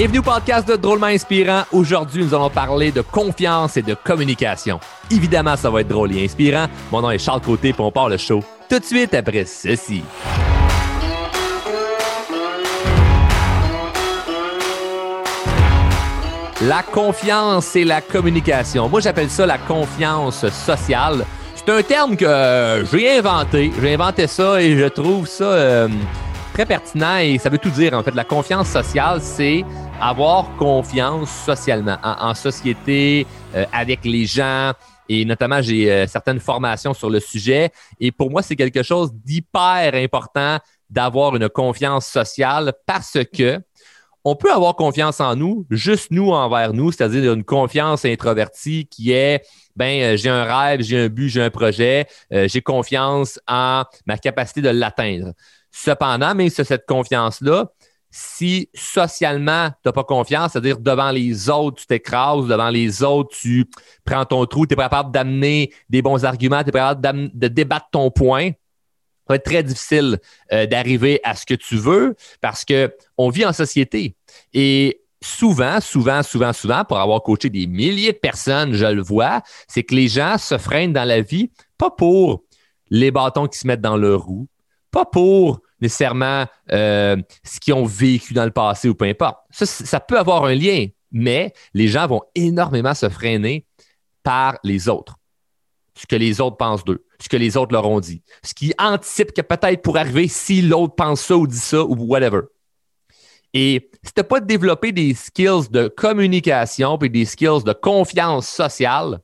Bienvenue au podcast de Drôlement Inspirant. Aujourd'hui, nous allons parler de confiance et de communication. Évidemment, ça va être drôle et inspirant. Mon nom est Charles Côté, puis on part le show tout de suite après ceci. La confiance et la communication. Moi, j'appelle ça la confiance sociale. C'est un terme que j'ai inventé. J'ai inventé ça et je trouve ça euh, très pertinent et ça veut tout dire. En fait, la confiance sociale, c'est avoir confiance socialement, en, société, euh, avec les gens. Et notamment, j'ai euh, certaines formations sur le sujet. Et pour moi, c'est quelque chose d'hyper important d'avoir une confiance sociale parce que on peut avoir confiance en nous, juste nous envers nous, c'est-à-dire une confiance introvertie qui est ben euh, j'ai un rêve, j'ai un but, j'ai un projet, j'ai confiance en ma capacité de l'atteindre. Cependant, même sur cette confiance-là, si socialement, tu n'as pas confiance, c'est-à-dire devant les autres, tu t'écrases, devant les autres, tu prends ton trou, tu es capable d'amener des bons arguments, tu es capable de débattre ton point, ça va être très difficile euh, d'arriver à ce que tu veux parce qu'on vit en société. Et souvent, souvent, souvent, souvent, pour avoir coaché des milliers de personnes, je le vois, c'est que les gens se freinent dans la vie, pas pour les bâtons qui se mettent dans leur roue, pas pour nécessairement euh, ce qu'ils ont vécu dans le passé ou peu importe. Ça, peut avoir un lien, mais les gens vont énormément se freiner par les autres. Ce que les autres pensent d'eux, ce que les autres leur ont dit, ce qui anticipe que peut-être pour arriver si l'autre pense ça ou dit ça ou whatever. Et si tu n'as pas développé des skills de communication et des skills de confiance sociale,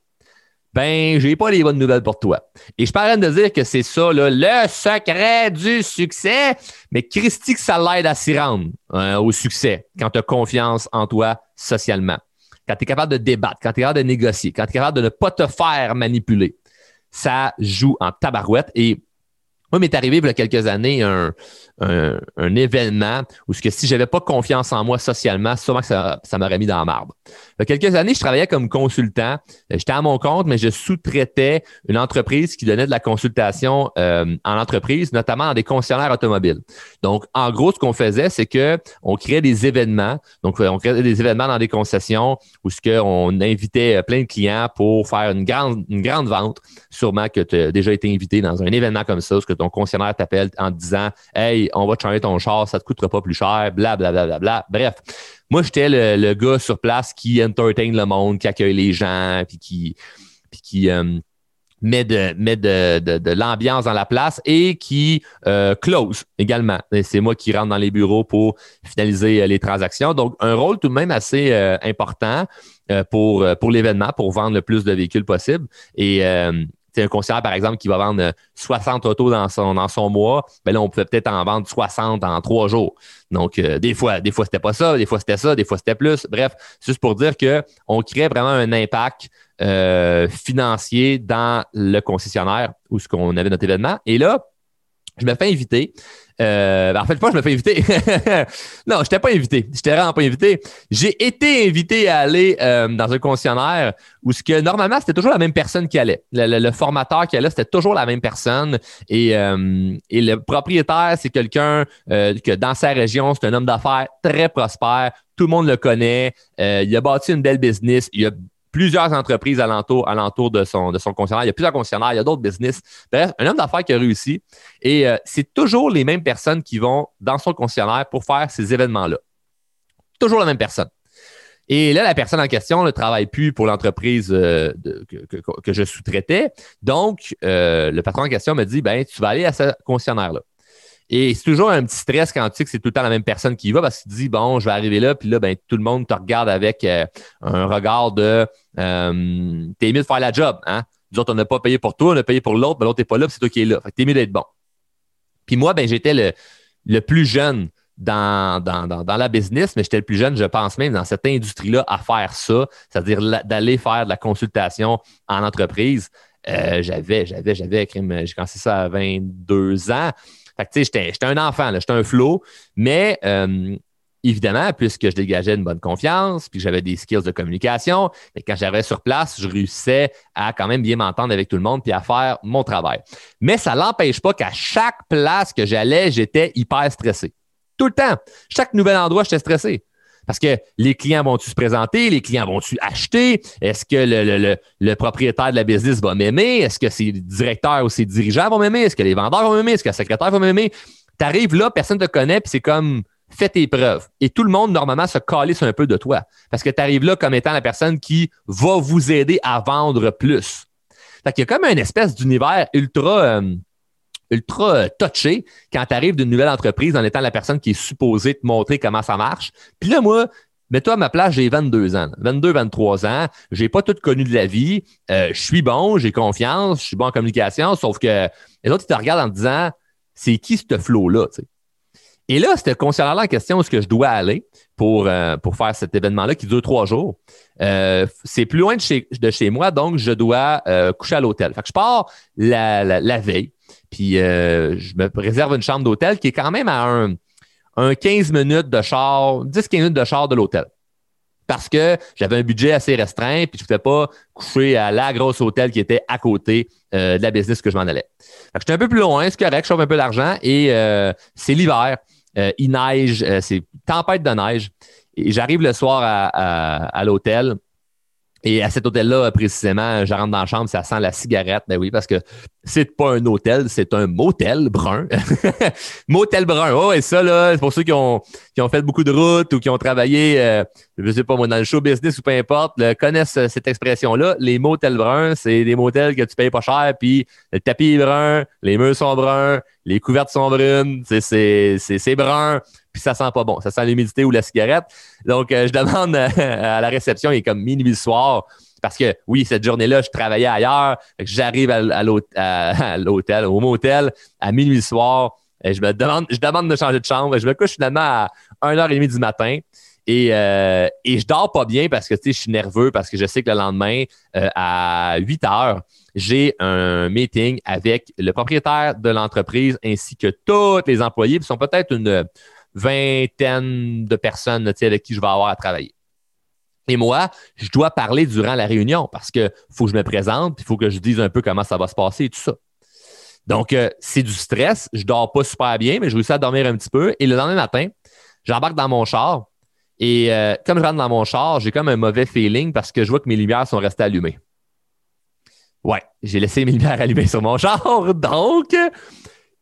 ben, j'ai pas les bonnes nouvelles pour toi. Et je parle de dire que c'est ça, le secret du succès, mais Christy, que ça l'aide à s'y rendre hein, au succès quand tu as confiance en toi socialement. Quand tu es capable de débattre, quand tu es capable de négocier, quand tu es capable de ne pas te faire manipuler. Ça joue en tabarouette. Et m'est arrivé il y a quelques années un, un, événement où ce que si j'avais pas confiance en moi socialement, sûrement que ça, ça m'aurait mis dans la marbre. Il y a quelques années, je travaillais comme consultant. Euh, j'étais à mon compte, mais je sous-traitais une entreprise qui donnait de la consultation euh, en entreprise, notamment dans des concessionnaires automobiles. Donc, en gros, ce qu'on faisait, c'est que on créait des événements. Donc, on créait des événements dans des concessions où ce qu'on invitait plein de clients pour faire une grande, une grande vente. Sûrement que tu as déjà été invité dans un événement comme ça, où que ton concessionnaire t'appelle en te disant Hey, on va te changer ton char, ça te coûtera pas plus cher, bla, bla, bla, bla, bla. Bref, moi, j'étais le, gars sur place qui entertain le monde, qui accueille les gens, puis qui, puis qui euh, met de, met de, de, l'ambiance dans la place et qui euh, close également. C'est moi qui rentre dans les bureaux pour finaliser euh, les transactions. Donc, un rôle tout de même assez important pour, pour l'événement, pour vendre le plus de véhicules possible. Et c'est un concessionnaire, par exemple, qui va vendre 60 euh, autos dans son, dans son mois, ben là, on peut peut-être en vendre 60 en trois jours. Donc, euh, des fois, des fois, c'était pas ça, des fois, c'était ça, des fois, c'était plus. Bref, juste pour dire qu'on crée vraiment un impact euh, financier dans le concessionnaire où ce qu'on avait notre événement. Et là, je me fais inviter euh, ben, en fait, pas, je me fais inviter. non, je n'étais pas invité. Je n'étais vraiment pas invité. J'ai été invité à aller euh, dans un concessionnaire où ce que normalement, c'était toujours la même personne qui allait. Le, formateur qui allait, c'était toujours la même personne. Et, euh, et le propriétaire, c'est quelqu'un que dans sa région, c'est un homme d'affaires très prospère. Tout le monde le connaît. il a bâti une belle business. Il a plusieurs entreprises alentour, de, son, de son concessionnaire. Il y a plusieurs concessionnaires, il y a d'autres business. Un homme d'affaires qui a réussi. Et euh, c'est toujours les mêmes personnes qui vont dans son concessionnaire pour faire ces événements-là. Toujours la même personne. Et là, la personne en question ne travaille plus pour l'entreprise euh, que, je sous-traitais. Donc, euh, le patron en question me dit ben, tu vas aller à ce concessionnaire-là. Et c'est toujours un petit stress quand tu sais que c'est tout le temps la même personne qui y va parce que tu te dis, bon, je vais arriver là, puis là, ben, tout le monde te regarde avec euh, un regard de euh, t'es mieux de faire la job. Hein? Nous autres, on n'a pas payé pour toi, on a payé pour l'autre, mais l'autre n'est pas là, c'est toi qui es là. Fait que t'es mieux d'être bon. Puis moi, ben, j'étais le, le plus jeune dans, dans, dans, la business, mais j'étais le plus jeune, je pense même, dans cette industrie-là à faire ça, c'est-à-dire d'aller faire de la consultation en entreprise. Euh, j'avais, j'avais, j'avais, j'ai commencé ça à 22 ans. J'étais un enfant, j'étais un flot, mais euh, évidemment, puisque je dégageais une bonne confiance, puis j'avais des skills de communication, mais quand j'arrivais sur place, je réussissais à quand même bien m'entendre avec tout le monde puis à faire mon travail. Mais ça n'empêche pas qu'à chaque place que j'allais, j'étais hyper stressé. Tout le temps. Chaque nouvel endroit, j'étais stressé. Parce que les clients vont-tu se présenter? Les clients vont-tu acheter? Est-ce que le, propriétaire de la business va m'aimer? Est-ce que ses directeurs ou ses dirigeants vont m'aimer? Est-ce que les vendeurs vont m'aimer? Est-ce que le secrétaire va m'aimer? Tu arrives là, personne ne te connaît, puis c'est comme fais tes preuves. Et tout le monde, normalement, se calisse un peu de toi. Parce que tu arrives là comme étant la personne qui va vous aider à vendre plus. Fait qu'il y a comme une espèce d'univers ultra, euh, ultra euh, touché quand tu arrives d'une nouvelle entreprise en étant la personne qui est supposée te montrer comment ça marche. Puis là, moi, Mets-toi à ma place, j'ai 22 ans, 22, 23 ans, j'ai pas tout connu de la vie, euh, je suis bon, j'ai confiance, je suis bon en communication, sauf que les autres, ils te regardent en te disant, c'est qui ce flow-là? Et là, c'était concernant la question où est-ce que je dois aller pour, euh, pour faire cet événement-là qui dure trois jours? C'est plus loin de chez, moi, donc je dois coucher à l'hôtel. Fait que je pars la, veille, puis je me réserve une chambre d'hôtel qui est quand même à un, un 15 minutes de char, 10-15 minutes de char de l'hôtel parce que j'avais un budget assez restreint, puis je ne pouvais pas coucher à la grosse hôtel qui était à côté de la business que je m'en allais. J'étais un peu plus loin, c'est correct, je sauve un peu d'argent et c'est l'hiver. Euh, il neige, euh, c'est tempête de neige. Et j'arrive le soir à l'hôtel et à cet hôtel-là, précisément, je rentre dans la chambre, ça sent la cigarette. Ben oui, parce que c'est pas un hôtel, c'est un motel brun. motel brun. Oh, et ça, là, c'est pour ceux qui ont, qui ont fait beaucoup de routes ou qui ont travaillé, euh, je sais pas moi, dans le show business ou peu importe, connaissent euh, cette expression-là. Les motels bruns, c'est des motels que tu payes pas cher, puis le tapis est brun, les murs sont bruns, les couvertes sont brunes, c'est brun puis ça sent pas bon. Ça sent l'humidité ou la cigarette. Donc, euh, je demande à la réception, il est comme minuit le soir. Parce que oui, cette journée-là, je travaillais ailleurs. J'arrive à, l'hôtel, au motel, à minuit soir. Et je me demande, je demande de changer de chambre. Je me couche finalement à 1h30 du matin. Et, euh, et je dors pas bien parce que je suis nerveux, parce que je sais que le lendemain, euh, à 8 heures, j'ai un meeting avec le propriétaire de l'entreprise ainsi que tous les employés, qui sont peut-être une vingtaine de personnes avec qui je vais avoir à travailler. Et moi, je dois parler durant la réunion parce qu'il faut que je me présente, il faut que je dise un peu comment ça va se passer et tout ça. Donc, euh, c'est du stress. Je dors pas super bien, mais je réussis à dormir un petit peu. Et le lendemain matin, j'embarque dans mon char. Et euh, comme je rentre dans mon char, j'ai comme un mauvais feeling parce que je vois que mes lumières sont restées allumées. Ouais, j'ai laissé mes lumières allumées sur mon char. Donc,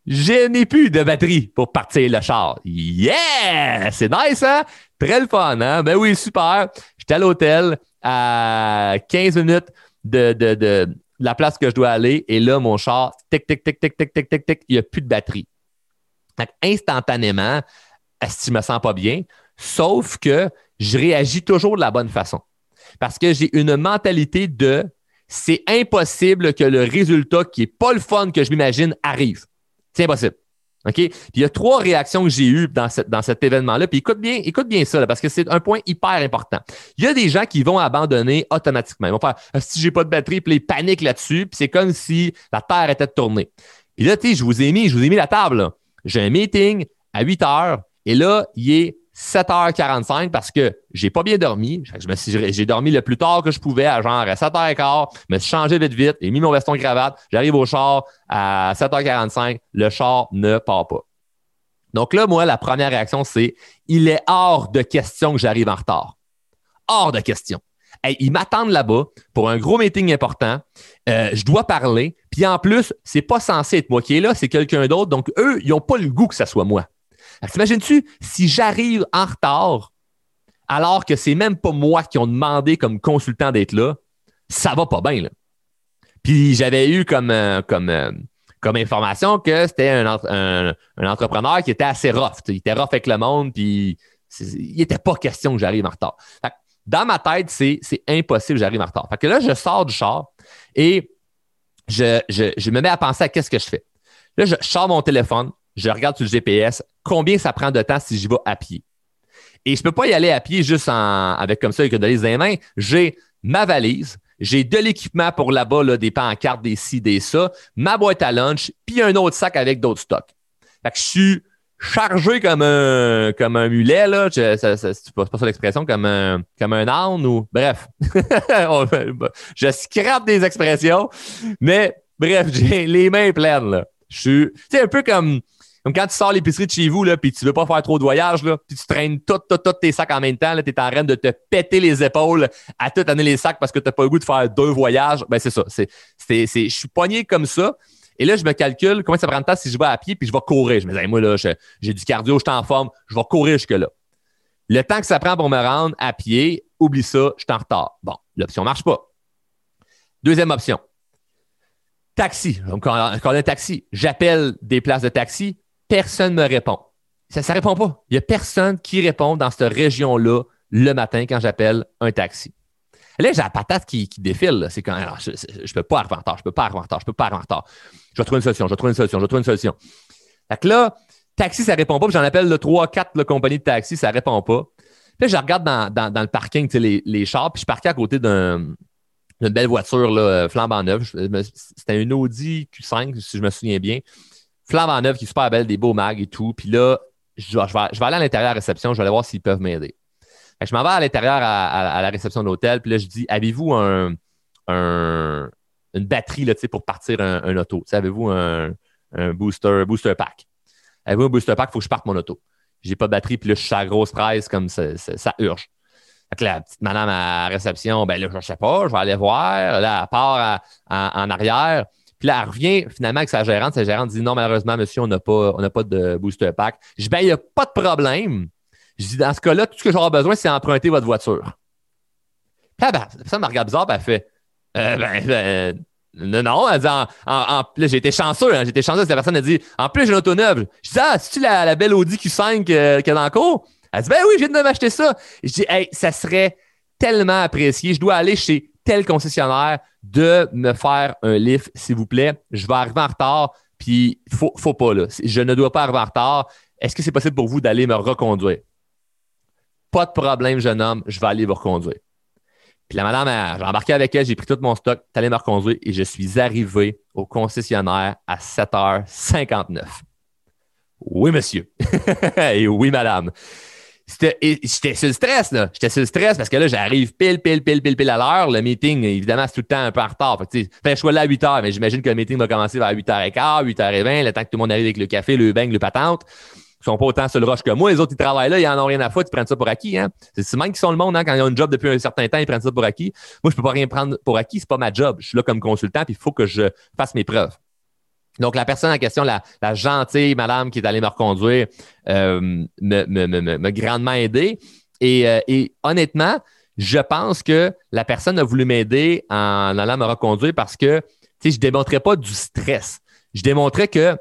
je n'ai plus de batterie pour partir le char. Yeah! C'est nice, hein? Très le fun, hein? Ben oui, super. J'étais à l'hôtel à 15 minutes de, la place que je dois aller. Et là, mon char, tic, tic, tic, tic, tic, tic, tic, tic, il n'y a plus de batterie. Donc, instantanément, que je me sens pas bien? Sauf que je réagis toujours de la bonne façon. Parce que j'ai une mentalité de c'est impossible que le résultat qui n'est pas le fun que je m'imagine arrive. C'est impossible. OK? Puis il y a trois réactions que j'ai eues dans, dans cet événement-là. Puis écoute bien, écoute bien ça, parce que c'est un point hyper important. Il y a des gens qui vont abandonner automatiquement. Ils vont faire ah, si j'ai pas de batterie, puis ils paniquent là-dessus, puis c'est comme si la Terre était tournée. Puis là, tu sais, je vous ai mis, je vous ai mis la table. J'ai un meeting à 8 heures, et là, il est 7h45 parce que j'ai pas bien dormi. j'ai dormi le plus tard que je pouvais, à genre à 7h15, me suis changé vite vite, j'ai mis mon veston cravate, j'arrive au char à 7h45, le char ne part pas. Donc là, moi, la première réaction, c'est il est hors de question que j'arrive en retard. Hors de question. ils m'attendent là-bas pour un gros meeting important. Euh, je dois parler. Puis en plus, c'est pas censé être moi qui est là, c'est quelqu'un d'autre. Donc eux, ils n'ont pas le goût que ce soit moi. T'imagines-tu si j'arrive en retard alors que c'est même pas moi qui ont demandé comme consultant d'être là, ça va pas bien. Puis j'avais eu comme, euh, comme, euh, comme information que c'était un, entrepreneur qui était assez rough. Il était rough avec le monde, puis il n'était pas question que j'arrive en retard. dans ma tête, c'est impossible que j'arrive en retard. Fait que là, je sors du char et je, je me mets à penser à qu'est-ce que je fais. Là, je sors mon téléphone, je regarde sur le GPS combien ça prend de temps si j'y vais à pied? Et je ne peux pas y aller à pied juste avec comme ça, avec une valise dans les mains. J'ai ma valise, j'ai de l'équipement pour là-bas, des pancartes, des ci, des ça, ma boîte à lunch, puis un autre sac avec d'autres stocks. Fait que je suis chargé comme un, comme un mulet, là. Je, ça, c'est pas, ça l'expression, comme un, comme un âne ou. Bref. je scrape des expressions, mais bref, j'ai les mains pleines, là. Je suis. C'est un peu comme Comme quand tu sors l'épicerie de chez vous, là, puis tu veux pas faire trop de voyages, là, puis tu traînes tous tes sacs en même temps, tu es en train de te péter les épaules à tout année les sacs parce que tu n'as pas le goût de faire deux voyages. Ben, c'est ça. C'est, c'est, je suis pogné comme ça. Et là, je me calcule combien ça prend de temps si je vais à pied puis je vais courir. Je me dis, moi, là, j'ai du cardio, je suis en forme, je vais courir jusque-là. Le temps que ça prend pour me rendre à pied, oublie ça, je suis en retard. Bon, l'option marche pas. Deuxième option. Taxi. Donc, quand on un taxi, j'appelle des places de taxi, personne ne me répond. Ça ne répond pas. Il n'y a personne qui répond dans cette région-là le matin quand j'appelle un taxi. Là, j'ai la patate qui, défile. C'est quand je ne peux pas arriver en retard, je ne peux pas arriver en retard, je peux pas arriver en retard. Je vais trouver une solution, je vais trouver une solution, je vais trouver une solution. Fait que là, taxi, ça ne répond pas. J'en appelle le 3, 4 compagnie de taxi, ça ne répond pas. Puis je regarde dans, le parking les, les chars, puis je parquais à côté d'une belle voiture là, flambant neuve. C'était une Audi Q5, si je me souviens bien. Flambant neuve qui est super belle, des beaux mags et tout. Puis là, je vais, je vais aller à l'intérieur à la réception, je vais aller voir s'ils peuvent m'aider. Je m'en vais à l'intérieur à, la réception de l'hôtel, puis là, je dis Avez-vous un, une batterie là, pour partir un, auto? Avez-vous un, booster, booster pack? Avez-vous un booster pack? Il faut que je parte mon auto. J'ai pas de batterie, puis là, je suis à grosse presse, comme ça, ça, urge. la petite madame à la réception, ben là, je ne sais pas, je vais aller voir. Là, elle part en arrière. Puis là, elle revient finalement avec sa gérante. Sa gérante dit non, malheureusement, monsieur, on n'a pas, pas de booster pack. Je dis ben, il n'y a pas de problème. Je dis, dans ce cas-là, tout ce que j'aurai besoin, c'est emprunter votre voiture. Puis ben, ça me regarde bizarre, puis elle fait, euh, ben, ben, non, non, elle dit, en, en, j'ai été chanceux, hein, j'ai été chanceux, la personne a dit, en plus, j'ai une auto neuve. Je dis, ah, c'est-tu la, la, belle Audi Q5 euh, qu'il y a le cours? Elle dit, ben oui, je viens de m'acheter ça. Je dis, hey, ça serait tellement apprécié. Je dois aller chez tel concessionnaire de me faire un lift, s'il vous plaît. Je vais arriver en retard, puis faut, faut pas, là. Je ne dois pas arriver en retard. Est-ce que c'est possible pour vous d'aller me reconduire? Pas de problème, jeune homme, je vais aller vous reconduire. Puis la madame, j'ai embarqué avec elle, j'ai pris tout mon stock, tu allé me reconduire et je suis arrivé au concessionnaire à 7h59. Oui, monsieur. et oui, madame. J'étais sur le stress, là. J'étais sur le stress parce que là, j'arrive pile, pile, pile, pile, pile à l'heure. Le meeting, évidemment, c'est tout le temps un peu en retard. Fait je suis là à 8 h, mais j'imagine que le meeting va commencer vers 8h15, 8h20, le temps que tout le monde arrive avec le café, le bang, le patente sont pas autant sur le roche que moi. Les autres, ils travaillent là, ils en ont rien à foutre, ils prennent ça pour acquis. Hein. C'est même qui sont le monde, hein, quand ils ont un job depuis un certain temps, ils prennent ça pour acquis. Moi, je peux pas rien prendre pour acquis, c'est pas ma job. Je suis là comme consultant, puis il faut que je fasse mes preuves. Donc, la personne en question, la, gentille madame qui est allée me reconduire, euh, me, me, grandement aidé. Et, euh, et, honnêtement, je pense que la personne a voulu m'aider en allant me reconduire parce que je ne démontrais pas du stress. Je démontrais que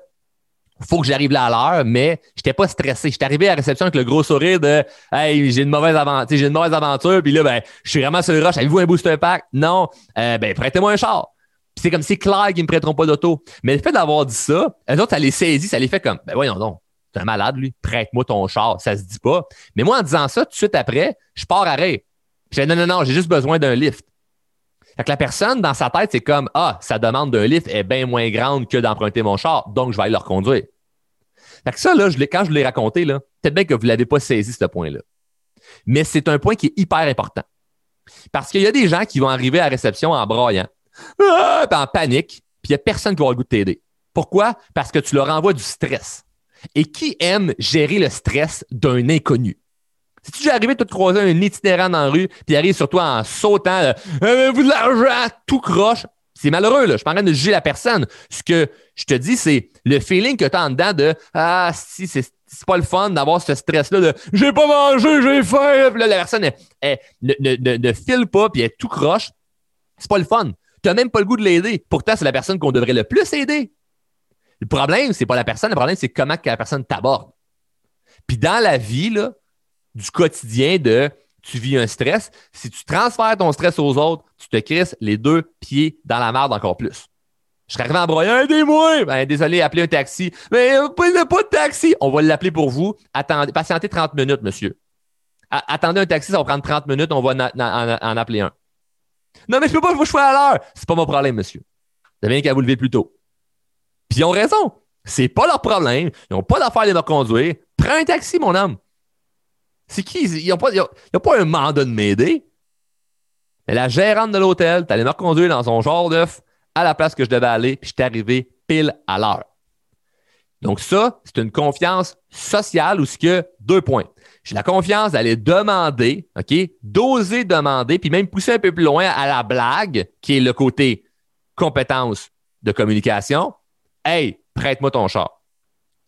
faut que j'arrive là à l'heure, mais je n'étais pas stressé. J'étais arrivé à la réception avec le gros sourire de Hey, j'ai une mauvaise aventure, j'ai une mauvaise aventure, puis là, ben, je suis vraiment sur le rush. Avez-vous un booster pack? Non. Euh, ben, prêtez-moi un char. C'est comme c'est clair qu'ils ne me prêteront pas d'auto. Mais le fait d'avoir dit ça, eux autres, ça les saisit, ça les fait comme Ben voyons donc, t'es un malade, lui, prête-moi ton char. Ça se dit pas. Mais moi, en disant ça, tout de suite après, je pars à Je fais non, non, non, j'ai juste besoin d'un lift. Fait que la personne, dans sa tête, c'est comme Ah, sa demande d'un lift est bien moins grande que d'emprunter mon char, donc je vais aller le reconduire. Fait que ça, là, je quand je l'ai raconté, là, peut-être bien que vous ne l'avez pas saisi, ce point-là. Mais c'est un point qui est hyper important. Parce qu'il y a des gens qui vont arriver à la réception en broyant, ah, en panique, puis il n'y a personne qui avoir le goût de t'aider. Pourquoi? Parce que tu leur envoies du stress. Et qui aime gérer le stress d'un inconnu? Si tu es arrivé de te croiser un itinérant dans la rue, puis il arrive sur toi en sautant, euh, vous de l'argent, tout croche, c'est malheureux, là. Je suis en train de juger la personne. Ce que je te dis, c'est le feeling que tu as en dedans de Ah, si, c'est pas le fun d'avoir ce stress-là de j'ai pas mangé, j'ai faim. Puis là, la personne ne, file pas puis elle tout croche. C'est pas le fun. Tu n'as même pas le goût de l'aider. Pourtant, c'est la personne qu'on devrait le plus aider. Le problème, c'est pas la personne, le problème, c'est comment la personne t'aborde. Puis dans la vie, là, du quotidien de tu vis un stress. Si tu transfères ton stress aux autres, tu te crisses les deux pieds dans la merde encore plus. Je serais arrivé en broyant, aidez-moi! Ben, désolé, appelez un taxi. Mais il n'y a pas de taxi. On va l'appeler pour vous. Attendez, patientez 30 minutes, monsieur. attendez un taxi, ça va prendre 30 minutes, on va en, appeler un. Non, mais je peux pas, vous choisir à l'heure. C'est pas mon problème, monsieur. Vous avez qu'à vous lever plus tôt. Puis ils ont raison. C'est pas leur problème. Ils n'ont pas d'affaire à les reconduire. Prends un taxi, mon homme. C'est qui? Ils n'ont pas, pas, un mandat de m'aider. Mais la gérante de l'hôtel, tu allée me reconduire dans son genre d'œuf à la place que je devais aller, puis je suis arrivé pile à l'heure. Donc, ça, c'est une confiance sociale où ce que deux points. J'ai la confiance d'aller demander, OK, d'oser demander, puis même pousser un peu plus loin à la blague, qui est le côté compétence de communication. Hey, prête-moi ton char.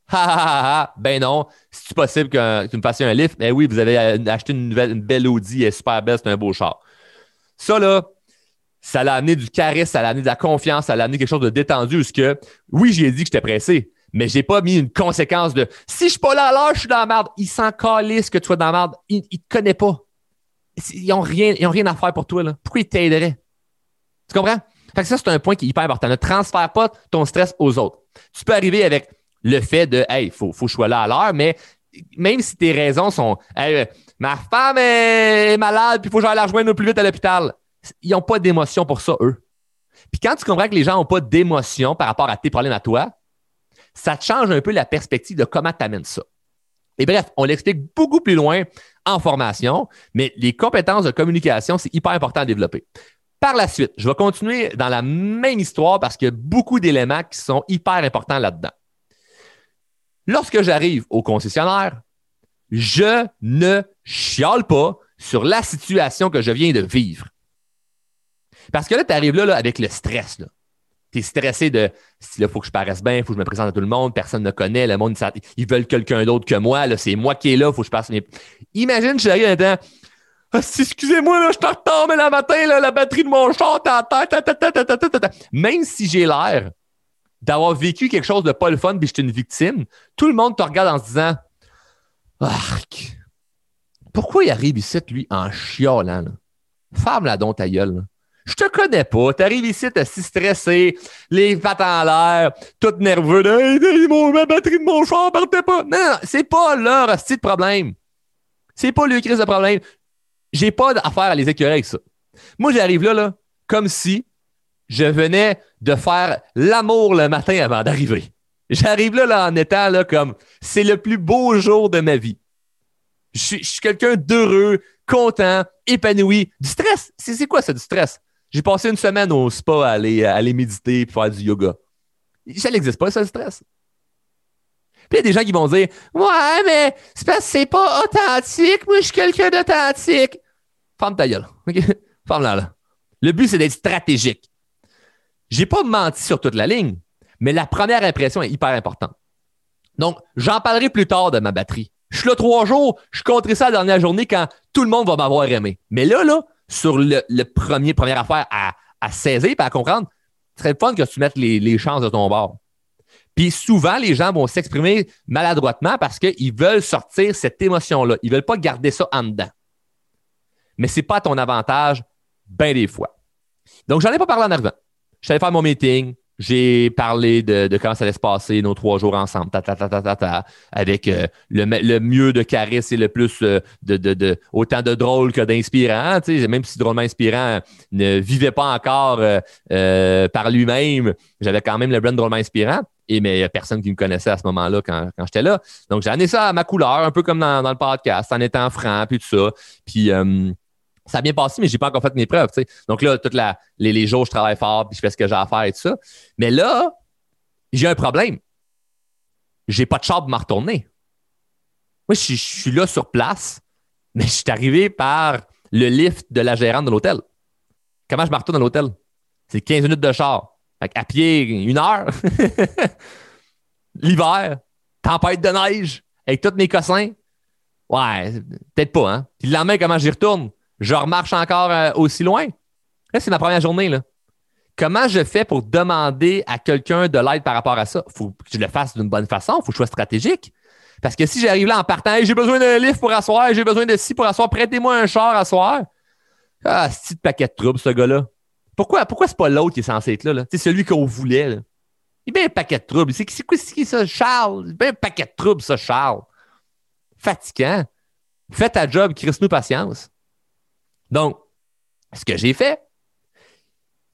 Ha, ha, ha. Ben non, c'est possible que tu me fasses un lift? Ben oui, vous avez acheté une, une belle Audi, elle est super belle, c'est un beau char. Ça, là, ça l'a amené du charisme, ça l'a amené de la confiance, ça l'a amené quelque chose de détendu. Parce que, oui, j'ai dit que j'étais pressé, mais j'ai pas mis une conséquence de si je suis pas là à l'heure, je suis dans la merde. Il s'en calisse que tu sois dans la merde. Il, ne te connaît pas. Ils ont rien, ils ont rien à faire pour toi. Pourquoi ils t'aideraient? Tu comprends? Fait que ça, c'est un point qui est hyper important. Ne transfère pas ton stress aux autres. Tu peux arriver avec le fait de Hey, faut, faut que je sois là à l'heure, mais même si tes raisons sont hey, ma femme est malade, puis il faut que j'aille la rejoindre au plus vite à l'hôpital ils n'ont pas d'émotion pour ça, eux. Puis quand tu comprends que les gens n'ont pas d'émotion par rapport à tes problèmes à toi, ça te change un peu la perspective de comment tu amènes ça. Et bref, on l'explique beaucoup plus loin en formation, mais les compétences de communication, c'est hyper important à développer. Par la suite, je vais continuer dans la même histoire parce qu'il y a beaucoup d'éléments qui sont hyper importants là-dedans. Lorsque j'arrive au concessionnaire, je ne chiale pas sur la situation que je viens de vivre. Parce que là, tu arrives là, avec le stress. Tu es stressé de si là, il faut que je paraisse bien, il faut que je me présente à tout le monde, personne ne connaît, le monde, ils veulent quelqu'un d'autre que moi, là, c'est moi qui est là, il faut que je passe. Imagine, je suis en ah, excusez-moi, là, je te retard, mais la matin, là, la batterie de mon char. Même si j'ai l'air d'avoir vécu quelque chose de pas le fun puis je suis une victime, tout le monde te regarde en se disant Arc, pourquoi il arrive ici, lui, en chiolant? Là? Ferme-la donc ta gueule. Je te connais pas. T'arrives ici, t'es si stressé, les pattes en l'air, tout nerveux. Mon, ma batterie de mon char partait pas. Non, non, c'est pas leur de problème. C'est pas le crise de problème. J'ai pas d'affaire à les écœurer avec ça. Moi, j'arrive là, là, comme si je venais de faire l'amour le matin avant d'arriver. J'arrive là, là, en étant là, comme c'est le plus beau jour de ma vie. Je suis, suis quelqu'un d'heureux, content, épanoui. Du stress. C'est quoi ça, du stress? J'ai passé une semaine au spa à aller, aller méditer et faire du yoga. Ça n'existe pas, ça, le stress. Puis il y a des gens qui vont dire Ouais, mais c'est pas authentique. Moi, je suis quelqu'un d'authentique. Ferme ta gueule. OK? Ferme-la, là. Le but, c'est d'être stratégique. J'ai pas menti sur toute la ligne, mais la première impression est hyper importante. Donc, j'en parlerai plus tard de ma batterie. Je suis là trois jours, je compterai ça la dernière journée quand tout le monde va m'avoir aimé. Mais là, là, sur le, premier, première affaire à, saisir et à comprendre, serait fun que tu mettes les, chances de ton bord. Puis souvent, les gens vont s'exprimer maladroitement parce qu'ils veulent sortir cette émotion-là. Ils ne veulent pas garder ça en dedans. Mais ce n'est pas à ton avantage, bien des fois. Donc, j'en ai pas parlé en arrivant. Je suis faire mon meeting, j'ai parlé de, comment ça allait se passer nos trois jours ensemble, ta, ta, ta, avec euh, le, mieux de charisme et le plus euh, de, de, autant de drôle que d'inspirant. Même si drôlement inspirant ne vivait pas encore euh, par lui-même, j'avais quand même le brand drôlement inspirant. Et mais il n'y a personne qui me connaissait à ce moment-là quand, quand j'étais là. Donc j'ai amené ça à ma couleur, un peu comme dans, dans le podcast, en étant franc, puis tout ça. Puis ça a bien passé, mais j'ai pas encore fait mes preuves. Donc là, tous les, jours, je travaille fort, puis je fais ce que j'ai à faire et tout ça. Mais là, j'ai un problème. J'ai pas de char pour me retourner. Moi, je, suis là sur place, mais je suis arrivé par le lift de la gérante de l'hôtel. Comment je me retourne à l'hôtel? C'est 15 minutes de char. à pied, une heure. L'hiver, tempête de neige, avec tous mes cossins. Ouais, peut-être pas, hein? Puis le lendemain, comment j'y retourne? Je remarche encore euh, aussi loin. Là, c'est ma première journée. Là. Comment je fais pour demander à quelqu'un de l'aide par rapport à ça? Il faut que je le fasse d'une bonne façon, il faut que stratégique. Parce que si j'arrive là en partant, j'ai besoin d'un livre pour asseoir, j'ai besoin de ci pour asseoir, prêtez-moi un char à asseoir. Ah, de paquet de troubles, ce gars-là? Pourquoi, pourquoi c'est pas l'autre qui est censé être là? C'est celui qu'on voulait. Là. Il est bien un paquet de troubles. C'est quoi ça, Charles? Il est bien un paquet de troubles, ça, Charles. Fatigant. Fais ta job, crisse-nous patience. Donc, ce que j'ai fait,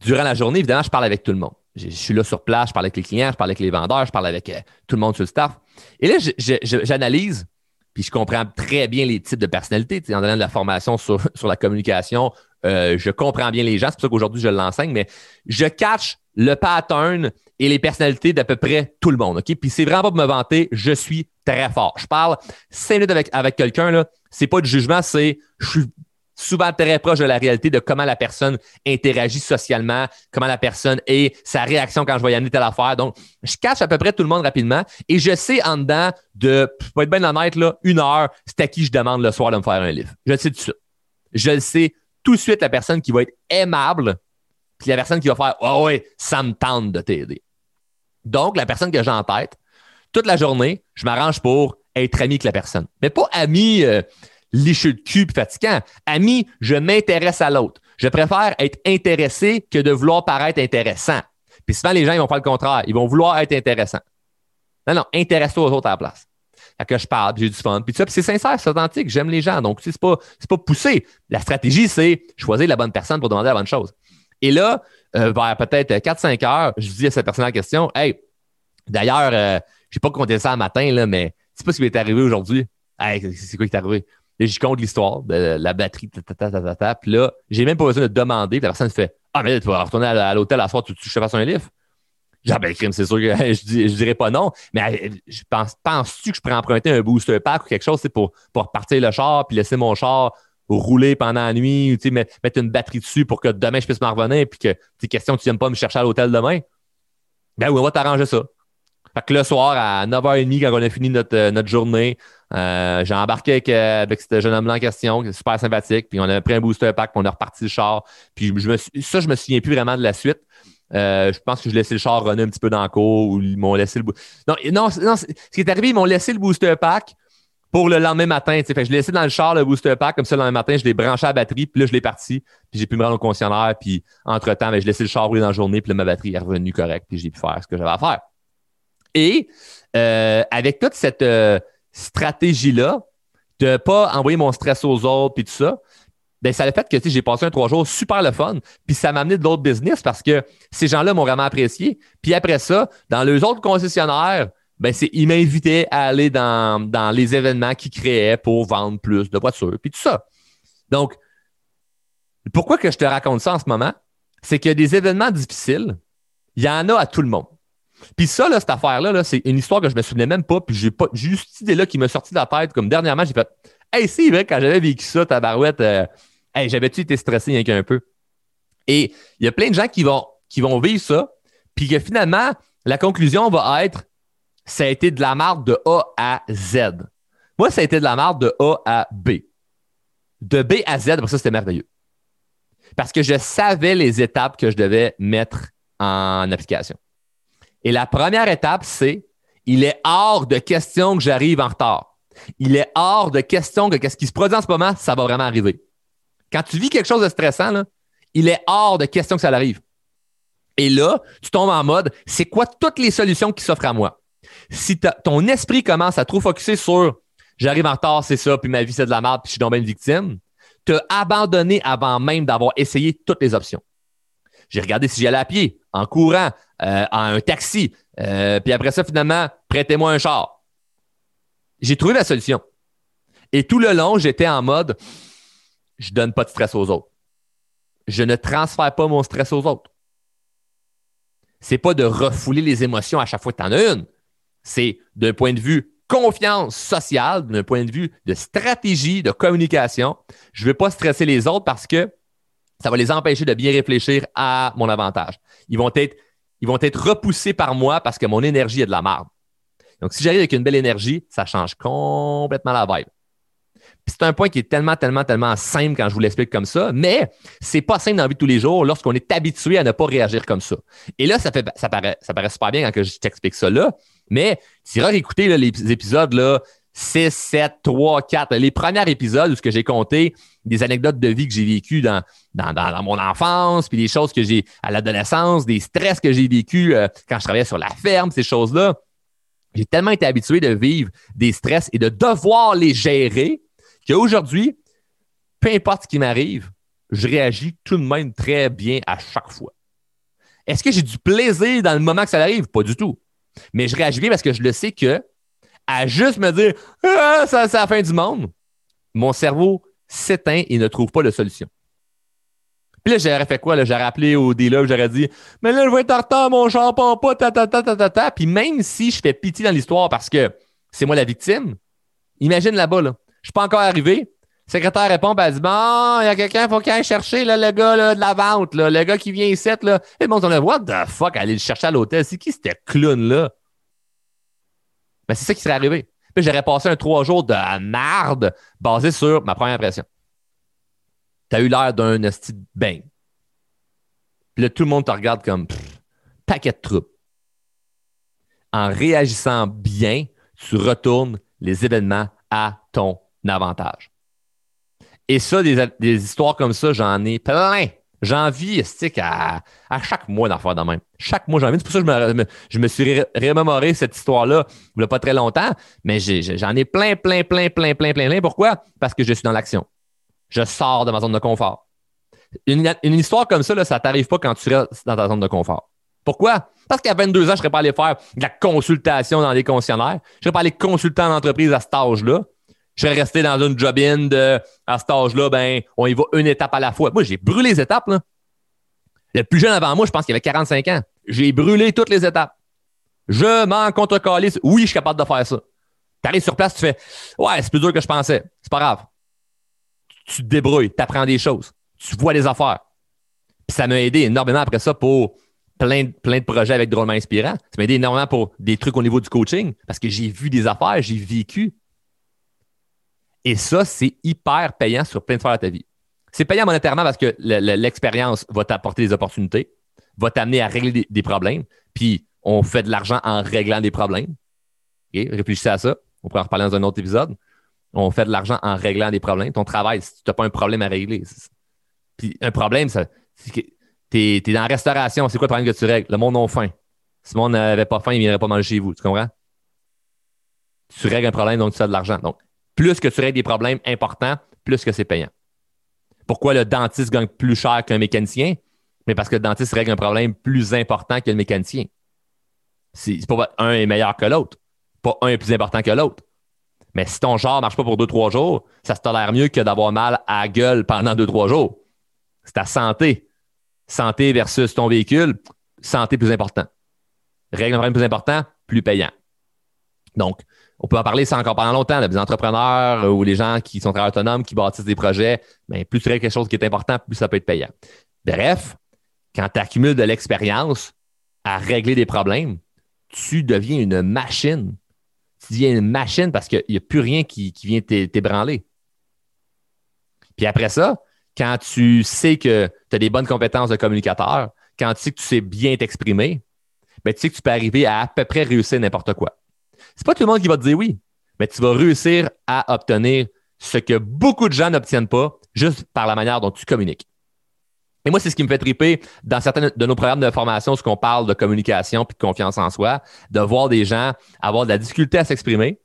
durant la journée, évidemment, je parle avec tout le monde. Je, suis là sur place, je parle avec les clients, je parle avec les vendeurs, je parle avec euh, tout le monde sur le staff. Et là, j'analyse, puis je comprends très bien les types de personnalités. En donnant de la formation sur, la communication, euh, je comprends bien les gens. C'est pour ça qu'aujourd'hui, je l'enseigne, mais je catch le pattern et les personnalités d'à peu près tout le monde. OK? Puis c'est vraiment pas pour me vanter, je suis très fort. Je parle cinq minutes avec, quelqu'un. C'est pas de jugement, c'est je suis souvent très proche de la réalité de comment la personne interagit socialement, comment la personne est, sa réaction quand je vais y amener telle affaire. Donc, je cache à peu près tout le monde rapidement et je sais en dedans de, pour être bien honnête, là, une heure, c'est à qui je demande le soir de me faire un livre. Je le sais tout de suite. Je le sais tout de suite, la personne qui va être aimable, puis la personne qui va faire, oh ouais, ça me tente de t'aider. Donc, la personne que j'ai en tête, toute la journée, je m'arrange pour être ami avec la personne. Mais pas ami, euh, liché de cul et fatigant. Ami, je m'intéresse à l'autre. Je préfère être intéressé que de vouloir paraître intéressant. Puis souvent, les gens, ils vont faire le contraire. Ils vont vouloir être intéressants. Non, non, intéresse-toi aux autres à la place. Fait que je parle, j'ai du fun. Puis ça, c'est sincère, c'est authentique. J'aime les gens. Donc, c'est pas, c'est pas poussé. La stratégie, c'est choisir la bonne personne pour demander la bonne chose. Et là, euh, vers peut-être 4-5 heures, je dis à cette personne la question Hey, d'ailleurs, euh, j'ai pas compté ça un matin, là, mais c'est pas ce qui m'est arrivé aujourd'hui. Hey, c'est quoi qui est arrivé? Là, j'y compte l'histoire de la batterie, ta, Puis là, j'ai même pas besoin de demander. La personne fait Ah, mais tu vas retourner à l'hôtel à soir, tu, tu, je te fasse un livre. J'ai ben, crime, c'est sûr que je, je, dirais pas non. Mais euh, je pense, penses-tu que je pourrais emprunter un booster pack ou quelque chose pour, pour partir le char puis laisser mon char rouler pendant la nuit, ou mettre, mettre une batterie dessus pour que demain je puisse m'en revenir puis que tes questions, tu n'aimes pas me chercher à l'hôtel demain? Ben oui, on va t'arranger ça. Fait que le soir, à 9h30, quand on a fini notre, euh, notre journée, euh, j'ai embarqué avec, euh, avec ce jeune homme-là en question, qui est super sympathique, puis on a pris un booster pack, puis on a reparti le char. Puis ça, je me souviens plus vraiment de la suite. je pense que je laissé le char runner un petit peu dans le cours ou ils m'ont laissé le Non, non, non ce qui est arrivé, ils m'ont laissé le booster pack pour le lendemain matin. Je l'ai laissé dans le char, le booster pack, comme ça, le lendemain matin, je l'ai branché à la batterie, puis là, je l'ai parti, puis j'ai pu me rendre au concessionnaire, puis entre-temps, ben, je laissé le char rouler dans la journée, puis là, ma batterie est revenue correcte, puis j'ai pu faire ce que j'avais à faire. Et euh, avec toute cette euh, stratégie-là, de pas envoyer mon stress aux autres, puis tout ça, ben, ça a fait que j'ai passé un trois jours super le fun. Puis ça m'a amené de l'autre business parce que ces gens-là m'ont vraiment apprécié. Puis après ça, dans les autres concessionnaires, ben, ils m'invitaient à aller dans, dans les événements qu'ils créaient pour vendre plus de voitures, puis tout ça. Donc, pourquoi que je te raconte ça en ce moment? C'est a des événements difficiles, il y en a à tout le monde. Puis ça, là, cette affaire-là, c'est une histoire que je me souvenais même pas, puis j'ai pas juste cette idée-là qui m'a sorti de la tête. Comme dernièrement, j'ai fait Hey, c'est vrai, quand j'avais vécu ça, ta barouette, euh, j'avais-tu été stressé rien qu'un peu? Et il y a plein de gens qui vont, qui vont vivre ça, puis que finalement, la conclusion va être ça a été de la marde de A à Z. Moi, ça a été de la marde de A à B. De B à Z, ça, c'était merveilleux. Parce que je savais les étapes que je devais mettre en application. Et la première étape, c'est il est hors de question que j'arrive en retard. Il est hors de question que ce qui se produit en ce moment, ça va vraiment arriver. Quand tu vis quelque chose de stressant, il est hors de question que ça arrive. Et là, tu tombes en mode, c'est quoi toutes les solutions qui s'offrent à moi? Si ton esprit commence à trop focuser sur j'arrive en retard, c'est ça, puis ma vie c'est de la merde, puis je suis tombé une victime, te abandonné avant même d'avoir essayé toutes les options. J'ai regardé si j'allais à pied, en courant, euh, en un taxi. Euh, puis après ça, finalement, prêtez-moi un char. J'ai trouvé la solution. Et tout le long, j'étais en mode je donne pas de stress aux autres. Je ne transfère pas mon stress aux autres. C'est pas de refouler les émotions à chaque fois que tu en as une. C'est d'un point de vue confiance sociale, d'un point de vue de stratégie, de communication. Je ne veux pas stresser les autres parce que ça va les empêcher de bien réfléchir à mon avantage. Ils vont être, ils vont être repoussés par moi parce que mon énergie est de la merde. Donc, si j'arrive avec une belle énergie, ça change complètement la vibe. c'est un point qui est tellement, tellement, tellement simple quand je vous l'explique comme ça, mais c'est pas simple dans la vie de tous les jours lorsqu'on est habitué à ne pas réagir comme ça. Et là, ça, fait, ça, paraît, ça paraît super bien quand je t'explique ça là, mais tu iras écouter les épisodes là, 6, 7, 3, 4, les premiers épisodes où ce que j'ai compté des anecdotes de vie que j'ai vécues dans, dans, mon enfance, puis des choses que j'ai à l'adolescence, des stress que j'ai vécu euh, quand je travaillais sur la ferme, ces choses-là. J'ai tellement été habitué de vivre des stress et de devoir les gérer qu'aujourd'hui, peu importe ce qui m'arrive, je réagis tout de même très bien à chaque fois. Est-ce que j'ai du plaisir dans le moment que ça arrive? Pas du tout. Mais je réagis bien parce que je le sais que à juste me dire ah, ça, c'est la fin du monde, mon cerveau s'éteint et ne trouve pas de solution. Puis là, j'aurais fait quoi? J'aurais appelé au dealer, j'aurais dit Mais là, je vais être en retard, mon charbon pas, ta, ta, ta, ta, ta, ta. Puis même si je fais pitié dans l'histoire parce que c'est moi la victime, imagine là-bas, là. Je suis pas encore arrivé. Secrétaire répond, ben, elle dit il y a quelqu'un, faut qu'il aille chercher là, le gars là, de la vente, là, le gars qui vient ici. Là. Et le monde, on a What the fuck, aller le chercher à l'hôtel? C'est qui c'était clown-là? Ben, c'est ça qui serait arrivé. J'aurais passé un trois jours de merde basé sur ma première impression. T'as eu l'air d'un esti de bang. Puis là, tout le monde te regarde comme paquet de troupes. En réagissant bien, tu retournes les événements à ton avantage. Et ça, des, histoires comme ça, j'en ai plein. J'en vis à, à chaque mois d'en faire de même. Chaque mois, j'en vis. C'est pour ça que je me, je me suis remémoré cette histoire-là il n'y a pas très longtemps, mais j'en ai, plein, plein, plein, plein, plein, plein, plein. Pourquoi? Parce que je suis dans l'action. Je sors de ma zone de confort. Une, histoire comme ça, là, ça t'arrive pas quand tu restes dans ta zone de confort. Pourquoi? Parce qu'à 22 ans, je ne serais pas allé faire de la consultation dans les concessionnaires. Je ne serais pas allé consulter en entreprise à cet âge-là. Je serais resté dans une job-in à cet âge-là, ben, on y va une étape à la fois. Moi, j'ai brûlé les étapes. Là. Le plus jeune avant moi, je pense qu'il avait 45 ans. J'ai brûlé toutes les étapes. Je m'en contre Oui, je suis capable de faire ça. Tu arrives sur place, tu fais Ouais, c'est plus dur que je pensais. C'est pas grave. Tu te débrouilles, tu apprends des choses, tu vois des affaires. Puis ça m'a aidé énormément après ça pour plein, plein de projets avec Drôlement Inspirant. Ça m'a aidé énormément pour des trucs au niveau du coaching parce que j'ai vu des affaires, j'ai vécu. Et ça, c'est hyper payant sur plein de sphères de ta vie. C'est payant monétairement parce que l'expérience va t'apporter des opportunités, va t'amener à régler des, problèmes. Puis, on fait de l'argent en réglant des problèmes. Réfléchissez à ça. On pourra en reparler dans un autre épisode. On fait de l'argent en réglant des problèmes. Ton travail, si tu n'as pas un problème à régler. Puis, un problème, que tu es, dans la restauration. C'est quoi le problème que tu règles? Le monde a faim. Si le monde n'avait pas faim, il ne viendrait pas manger chez vous. Tu comprends? Tu règles un problème, donc tu as de l'argent. Donc, plus que tu règles des problèmes importants, plus que c'est payant. Pourquoi le dentiste gagne plus cher qu'un mécanicien? Mais parce que le dentiste règle un problème plus important que le mécanicien. C'est pas un est meilleur que l'autre. Pas un est plus important que l'autre. Mais si ton genre ne marche pas pour deux, trois jours, ça se tolère mieux que d'avoir mal à gueule pendant deux, trois jours. C'est ta santé. Santé versus ton véhicule, santé plus important. Règle un problème plus important, plus payant. Donc, on peut en parler ça encore pendant longtemps. des entrepreneurs ou les gens qui sont très autonomes, qui bâtissent des projets, mais plus tu règles quelque chose qui est important, plus ça peut être payant. Bref, quand tu accumules de l'expérience à régler des problèmes, tu deviens une machine. Tu deviens une machine parce qu'il n'y a plus rien qui, vient t'ébranler. Puis après ça, quand tu sais que tu as des bonnes compétences de communicateur, quand tu sais que tu sais bien t'exprimer, ben, tu sais que tu peux arriver à à peu près réussir n'importe quoi. C'est pas tout le monde qui va te dire oui, mais tu vas réussir à obtenir ce que beaucoup de gens n'obtiennent pas juste par la manière dont tu communiques. Et moi, c'est ce qui me fait triper dans certains de nos programmes de formation, ce qu'on parle de communication puis de confiance en soi, de voir des gens avoir de la difficulté à s'exprimer,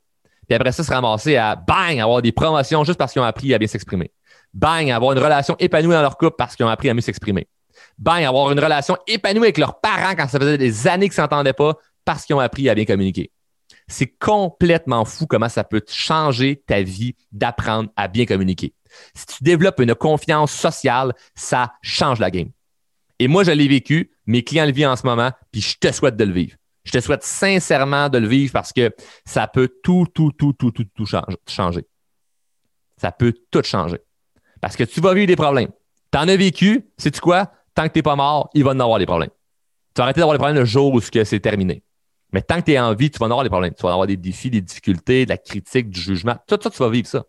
puis après ça, se ramasser à bang, avoir des promotions juste parce qu'ils ont appris à bien s'exprimer. Bang, avoir une relation épanouie dans leur couple parce qu'ils ont appris à mieux s'exprimer. Bang, avoir une relation épanouie avec leurs parents quand ça faisait des années qu'ils ne s'entendaient pas parce qu'ils ont appris à bien communiquer. C'est complètement fou comment ça peut changer ta vie d'apprendre à bien communiquer. Si tu développes une confiance sociale, ça change la game. Et moi, je l'ai vécu, mes clients le vivent en ce moment, puis je te souhaite de le vivre. Je te souhaite sincèrement de le vivre parce que ça peut tout, tout, tout, tout, tout, tout changer. Ça peut tout changer. Parce que tu vas vivre des problèmes. Tu en as vécu, sais-tu quoi? Tant que tu n'es pas mort, il va en avoir des problèmes. Tu vas arrêter d'avoir des problèmes le jour où c'est terminé. Mais tant que tu es en vie, tu vas en avoir des problèmes. Tu vas avoir des défis, des difficultés, de la critique, du jugement. Tout ça, tu vas vivre ça.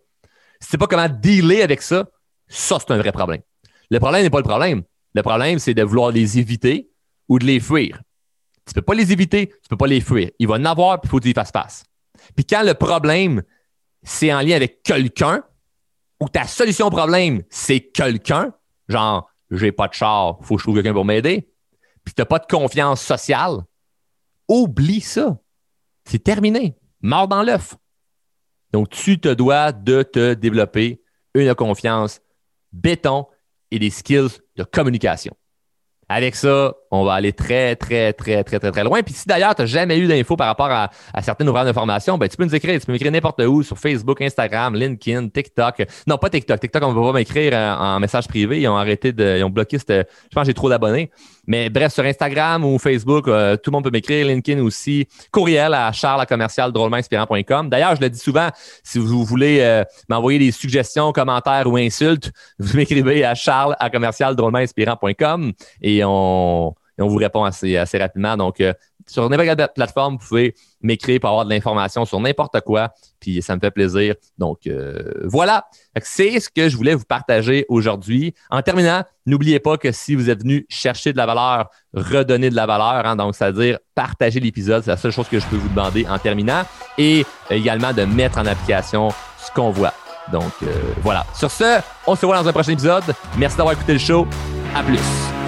Si tu sais pas comment dealer avec ça, ça, c'est un vrai problème. Le problème n'est pas le problème. Le problème, c'est de vouloir les éviter ou de les fuir. Tu peux pas les éviter, tu peux pas les fuir. Il va en avoir, puis il faut que tu y fasses face. Puis quand le problème, c'est en lien avec quelqu'un, ou ta solution au problème, c'est quelqu'un, genre, j'ai pas de char, faut que je trouve quelqu'un pour m'aider, puis tu n'as pas de confiance sociale, Oublie ça. C'est terminé. Mort dans l'œuf. Donc, tu te dois de te développer une confiance béton et des skills de communication. Avec ça, on va aller très, très, très, très, très, très loin. Puis si d'ailleurs, tu n'as jamais eu d'infos par rapport à, certaines ouvrages d'information, ben, tu peux nous écrire. Tu peux m'écrire n'importe où, sur Facebook, Instagram, LinkedIn, TikTok. Non, pas TikTok. TikTok, on ne va pas m'écrire en, message privé. Ils ont arrêté de. Ils ont bloqué cette. Je pense que j'ai trop d'abonnés. Mais bref, sur Instagram ou Facebook, euh, tout le monde peut m'écrire, LinkedIn aussi. Courriel à charles commercial D'ailleurs, je le dis souvent, si vous voulez euh, m'envoyer des suggestions, commentaires ou insultes, vous m'écrivez à charles à commercial et on, on vous répond assez, rapidement. Donc, euh, sur n'importe quelle plateforme, vous pouvez m'écrire pour avoir de l'information sur n'importe quoi, puis ça me fait plaisir. Donc, euh, voilà. C'est ce que je voulais vous partager aujourd'hui. En terminant, n'oubliez pas que si vous êtes venu chercher de la valeur, redonner de la valeur, hein, donc c'est-à-dire partager l'épisode, c'est la seule chose que je peux vous demander en terminant, et également de mettre en application ce qu'on voit. Donc, euh, voilà. Sur ce, on se revoit dans un prochain épisode. Merci d'avoir écouté le show. À plus.